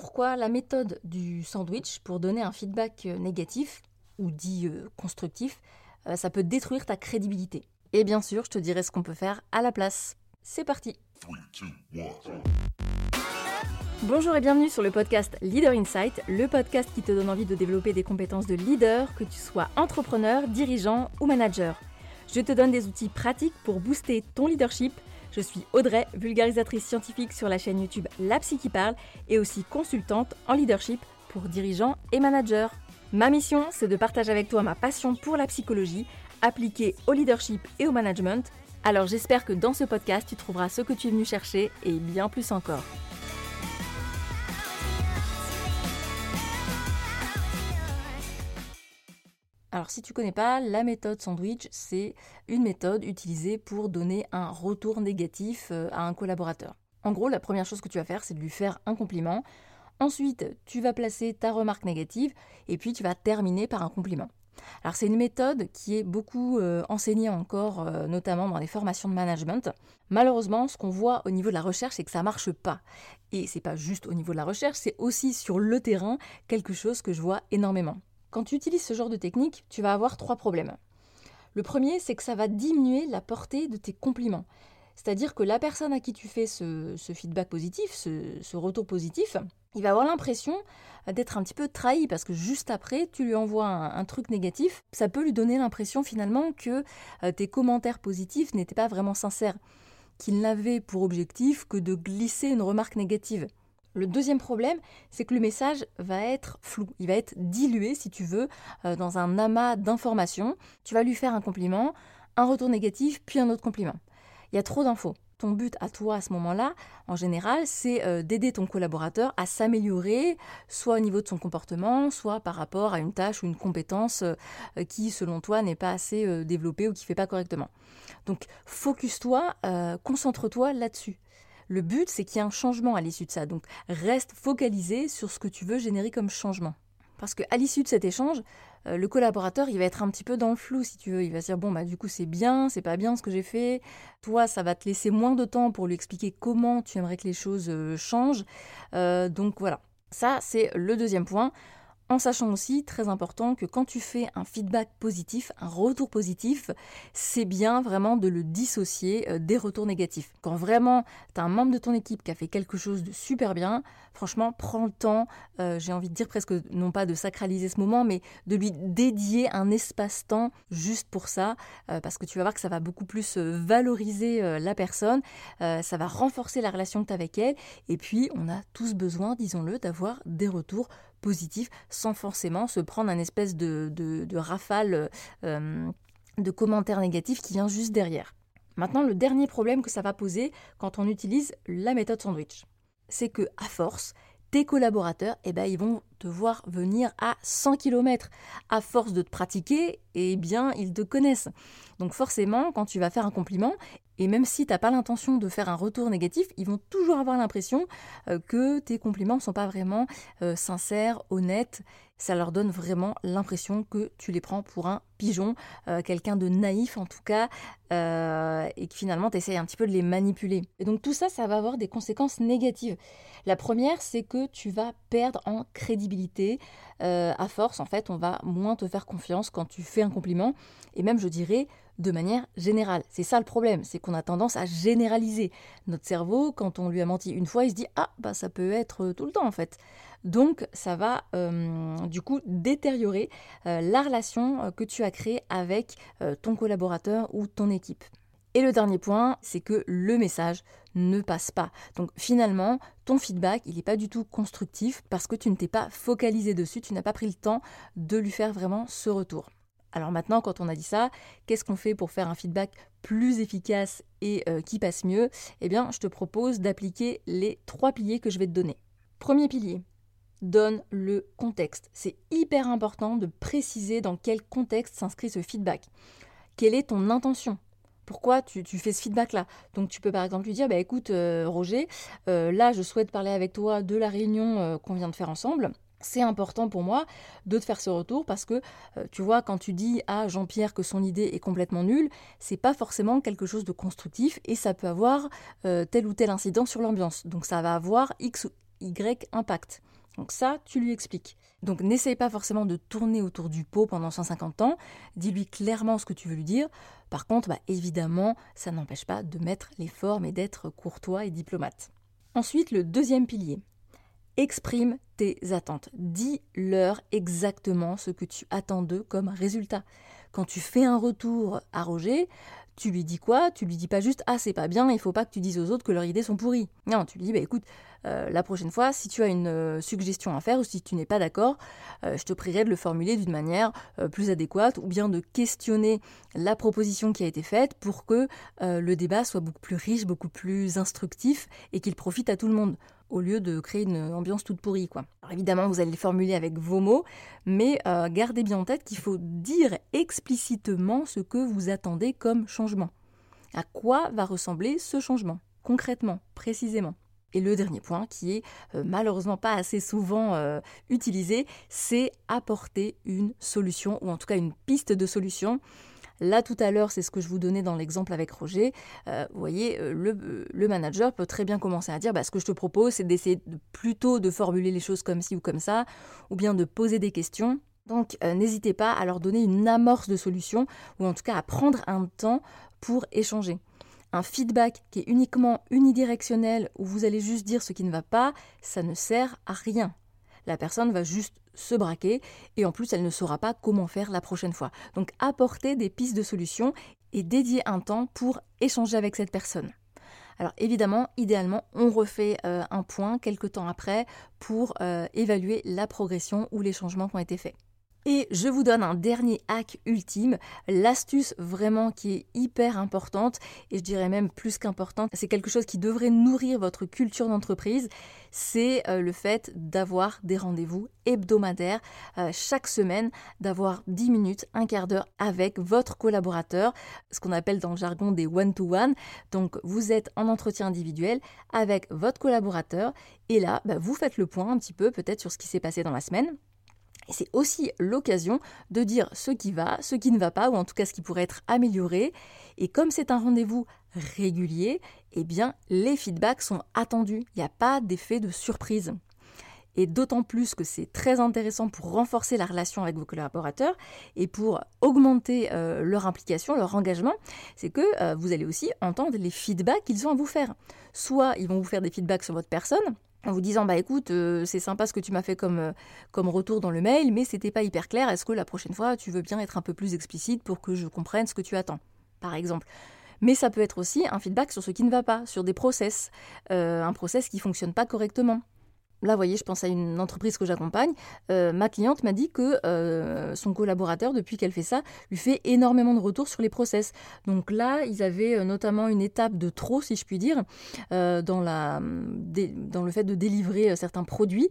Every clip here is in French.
pourquoi la méthode du sandwich pour donner un feedback euh, négatif ou dit euh, constructif, euh, ça peut détruire ta crédibilité. Et bien sûr, je te dirai ce qu'on peut faire à la place. C'est parti Bonjour et bienvenue sur le podcast Leader Insight, le podcast qui te donne envie de développer des compétences de leader, que tu sois entrepreneur, dirigeant ou manager. Je te donne des outils pratiques pour booster ton leadership je suis Audrey, vulgarisatrice scientifique sur la chaîne YouTube La Psy qui parle et aussi consultante en leadership pour dirigeants et managers. Ma mission, c'est de partager avec toi ma passion pour la psychologie appliquée au leadership et au management. Alors j'espère que dans ce podcast, tu trouveras ce que tu es venu chercher et bien plus encore. Alors si tu connais pas, la méthode sandwich, c'est une méthode utilisée pour donner un retour négatif euh, à un collaborateur. En gros, la première chose que tu vas faire, c'est de lui faire un compliment. Ensuite, tu vas placer ta remarque négative et puis tu vas terminer par un compliment. Alors c'est une méthode qui est beaucoup euh, enseignée encore, euh, notamment dans les formations de management. Malheureusement, ce qu'on voit au niveau de la recherche, c'est que ça marche pas. Et c'est pas juste au niveau de la recherche, c'est aussi sur le terrain quelque chose que je vois énormément. Quand tu utilises ce genre de technique, tu vas avoir trois problèmes. Le premier, c'est que ça va diminuer la portée de tes compliments. C'est-à-dire que la personne à qui tu fais ce, feedback positif, ce, retour positif, il va avoir l'impression d'être un petit peu trahi parce que juste après, tu lui envoies un, truc négatif. Ça peut lui donner l'impression finalement que euh, tes commentaires positifs n'étaient pas vraiment sincères, qu'il n'avait pour objectif que de glisser une remarque négative. Le deuxième problème, c'est que le message va être flou, il va être dilué, si tu veux, euh, dans un amas d'informations. Tu vas lui faire un compliment, un retour négatif, puis un autre compliment. Il y a trop d'infos. Ton but à toi à ce moment-là, en général, c'est euh, d'aider ton collaborateur à s'améliorer, soit au niveau de son comportement, soit par rapport à une tâche ou une compétence euh, qui, selon toi, n'est pas assez développée ou qui ne fait pas correctement. Donc, focus-toi, concentre-toi là-dessus. Le but, c'est qu'il y ait un changement à l'issue de ça. Donc, reste focalisé sur ce que tu veux générer comme changement. Parce qu'à l'issue de cet échange, euh, le collaborateur, il va être un petit peu dans le flou, si tu veux. Il va se dire, bon, bah, du coup, c'est bien, c'est pas bien ce que j'ai fait. Toi, ça va te laisser moins de temps pour lui expliquer comment tu aimerais que les choses euh, changent. Euh, donc, voilà. Ça, c'est le deuxième point. En sachant aussi, très important, que quand tu fais un feedback positif, un retour positif, c'est bien vraiment de le dissocier euh, des retours négatifs. Quand vraiment tu as un membre de ton équipe qui a fait quelque chose de super bien, franchement, prends le temps, euh, j'ai envie de dire presque non pas de sacraliser ce moment, mais de lui dédier un espace-temps juste pour ça, euh, parce que tu vas voir que ça va beaucoup plus valoriser la personne, ça va renforcer la relation que tu as avec elle, et puis on a tous besoin, disons-le, d'avoir des retours sans forcément se prendre un espèce de, de, rafale euh, de commentaires négatifs qui vient juste derrière. Maintenant, le dernier problème que ça va poser quand on utilise la méthode sandwich, c'est que à force, tes collaborateurs, eh ben, ils vont te voir venir à 100 km. À force de te pratiquer, eh bien, ils te connaissent. Donc forcément, quand tu vas faire un compliment, et même si tu n'as pas l'intention de faire un retour négatif, ils vont toujours avoir l'impression euh, que tes compliments ne sont pas vraiment euh, sincères, honnêtes. Ça leur donne vraiment l'impression que tu les prends pour un pigeon, euh, quelqu'un de naïf en tout cas, et que finalement tu essayes un petit peu de les manipuler. Et donc tout ça, ça va avoir des conséquences négatives. La première, c'est que tu vas perdre en crédibilité. à force, en fait, on va moins te faire confiance quand tu fais un compliment. Et même, je dirais, de manière générale. C'est ça le problème, c'est qu'on a tendance à généraliser. Notre cerveau, quand on lui a menti une fois, il se dit ah bah ça peut être tout le temps en fait. Donc ça va euh, du coup détériorer euh, la relation euh, que tu as créée avec ton collaborateur ou ton équipe. Et le dernier point, c'est que le message ne passe pas. Donc finalement, ton feedback, il n'est pas du tout constructif parce que tu ne t'es pas focalisé dessus, tu n'as pas pris le temps de lui faire vraiment ce retour. Alors maintenant, quand on a dit ça, qu'est-ce qu'on fait pour faire un feedback plus efficace et euh, qui passe mieux? Eh bien, je te propose d'appliquer les trois piliers que je vais te donner. Premier pilier, donne le contexte. C'est hyper important de préciser dans quel contexte s'inscrit ce feedback. Quelle est ton intention? Pourquoi tu, fais ce feedback-là? Donc tu peux par exemple lui dire, bah, écoute euh, Roger, euh, là je souhaite parler avec toi de la réunion qu'on vient de faire ensemble c'est important pour moi de te faire ce retour parce que euh, tu vois quand tu dis à Jean-Pierre que son idée est complètement nulle, c'est pas forcément quelque chose de constructif et ça peut avoir euh, tel ou tel incident sur l'ambiance. Donc ça va avoir X Y impact. Donc ça, tu lui expliques. Donc n'essaye pas forcément de tourner autour du pot pendant 150 ans, dis-lui clairement ce que tu veux lui dire. Par contre, bah, évidemment, ça n'empêche pas de mettre les formes et d'être courtois et diplomate. Ensuite, le deuxième pilier. Exprime tes attentes. Dis-leur exactement ce que tu attends d'eux comme résultat. Quand tu fais un retour à Roger, tu lui dis quoi? Tu lui dis pas juste ah c'est pas bien, il faut pas que tu dises aux autres que leurs idées sont pourries. Non, tu lui dis bah écoute, euh, la prochaine fois, si tu as une euh, suggestion à faire ou si tu n'es pas d'accord, euh, je te prierai de le formuler d'une manière plus adéquate ou bien de questionner la proposition qui a été faite pour que le débat soit beaucoup plus riche, beaucoup plus instructif et qu'il profite à tout le monde au lieu de créer une ambiance toute pourrie. Quoi. Alors évidemment, vous allez le formuler avec vos mots, mais gardez bien en tête qu'il faut dire explicitement ce que vous attendez comme changement. À quoi va ressembler ce changement, concrètement, précisément? Et le dernier point, qui est euh, malheureusement pas assez souvent euh, utilisé, c'est apporter une solution, ou en tout cas une piste de solution. Là, tout à l'heure, c'est ce que je vous donnais dans l'exemple avec Roger. Euh, vous voyez, le, manager peut très bien commencer à dire bah, ce que je te propose, c'est d'essayer plutôt de formuler les choses comme ci ou comme ça, ou bien de poser des questions. Donc, n'hésitez pas à leur donner une amorce de solution, ou en tout cas à prendre un temps pour échanger. Un feedback qui est uniquement unidirectionnel où vous allez juste dire ce qui ne va pas, ça ne sert à rien. La personne va juste se braquer et en plus elle ne saura pas comment faire la prochaine fois. Donc apportez des pistes de solutions et dédiez un temps pour échanger avec cette personne. Alors évidemment, idéalement, on refait euh, un point quelques temps après pour euh, évaluer la progression ou les changements qui ont été faits. Et je vous donne un dernier hack ultime, l'astuce vraiment qui est hyper importante, et je dirais même plus qu'importante, c'est quelque chose qui devrait nourrir votre culture d'entreprise, c'est euh, le fait d'avoir des rendez-vous hebdomadaires euh, chaque semaine, d'avoir 10 minutes, un quart d'heure avec votre collaborateur, ce qu'on appelle dans le jargon des one-to-one. Donc vous êtes en entretien individuel avec votre collaborateur, et là, bah, vous faites le point un petit peu peut-être sur ce qui s'est passé dans la semaine c'est aussi l'occasion de dire ce qui va, ce qui ne va pas, ou en tout cas ce qui pourrait être amélioré. Et comme c'est un rendez-vous régulier, eh bien les feedbacks sont attendus. Il n'y a pas d'effet de surprise. Et d'autant plus que c'est très intéressant pour renforcer la relation avec vos collaborateurs et pour augmenter euh, leur implication, leur engagement, c'est que euh, vous allez aussi entendre les feedbacks qu'ils ont à vous faire. Soit ils vont vous faire des feedbacks sur votre personne, en vous disant bah écoute euh, c'est sympa ce que tu m'as fait comme, euh, comme retour dans le mail mais c'était pas hyper clair. Est-ce que la prochaine fois tu veux bien être un peu plus explicite pour que je comprenne ce que tu attends par exemple? Mais ça peut être aussi un feedback sur ce qui ne va pas sur des process euh, un process qui fonctionne pas correctement Là, vous voyez, je pense à une entreprise que j'accompagne. Euh, ma cliente m'a dit que euh, son collaborateur, depuis qu'elle fait ça, lui fait énormément de retours sur les process. Donc là, ils avaient euh, notamment une étape de trop, si je puis dire, dans, le fait de délivrer certains produits.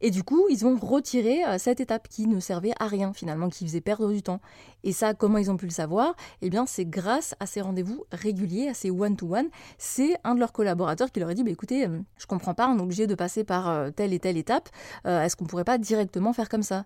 Et du coup, ils ont retiré euh, cette étape qui ne servait à rien finalement, qui faisait perdre du temps. Et ça, comment ils ont pu le savoir? Eh bien, c'est grâce à ces rendez-vous réguliers, à ces one-to-one. C'est un de leurs collaborateurs qui leur a dit, bah, écoutez, euh, je comprends pas, on est obligé de passer par euh, telle et telle étape. Est-ce qu'on pourrait pas directement faire comme ça?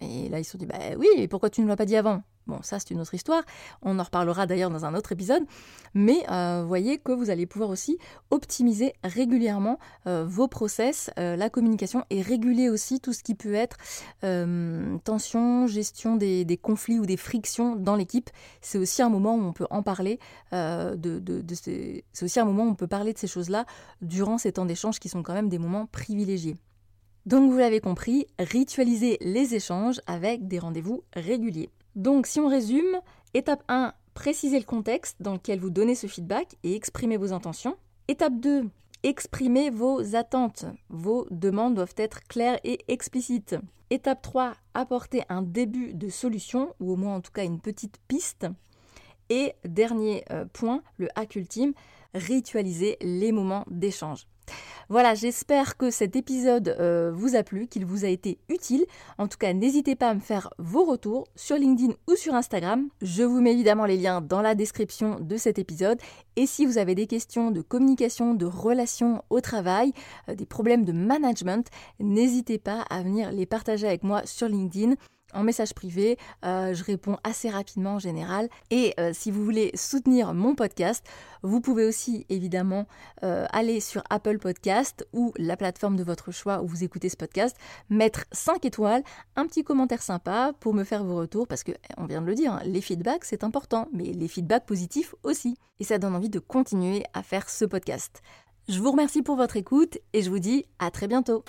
Et là, ils se sont dit, bah oui, et pourquoi tu ne l'as pas dit avant? Bon, ça, c'est une autre histoire. On en reparlera d'ailleurs dans un autre épisode. Mais euh, voyez que vous allez pouvoir aussi optimiser régulièrement euh, vos process, euh, la communication et réguler aussi tout ce qui peut être tension, gestion des, conflits ou des frictions dans l'équipe. C'est aussi un moment où on peut en parler. C'est aussi un moment où on peut parler de ces choses-là durant ces temps d'échange qui sont quand même des moments privilégiés. Donc vous l'avez compris, ritualiser les échanges avec des rendez-vous réguliers. Donc si on résume, étape 1, précisez le contexte dans lequel vous donnez ce feedback et exprimez vos intentions. Étape 2, exprimez vos attentes. Vos demandes doivent être claires et explicites. Étape 3, apportez un début de solution, ou au moins en tout cas une petite piste. Et dernier euh, point, le hack ultime, ritualiser les moments d'échange. Voilà, j'espère que cet épisode euh, vous a plu, qu'il vous a été utile. En tout cas, n'hésitez pas à me faire vos retours sur LinkedIn ou sur Instagram. Je vous mets évidemment les liens dans la description de cet épisode. Et si vous avez des questions de communication, de relations au travail, euh, des problèmes de management, n'hésitez pas à venir les partager avec moi sur LinkedIn en message privé. Euh, je réponds assez rapidement en général. Et euh, si vous voulez soutenir mon podcast, vous pouvez aussi évidemment euh, aller sur Apple Podcast ou la plateforme de votre choix où vous écoutez ce podcast, mettre 5 étoiles, un petit commentaire sympa pour me faire vos retours parce que on vient de le dire, les feedbacks c'est important, mais les feedbacks positifs aussi. Et ça donne envie de continuer à faire ce podcast. Je vous remercie pour votre écoute et je vous dis à très bientôt.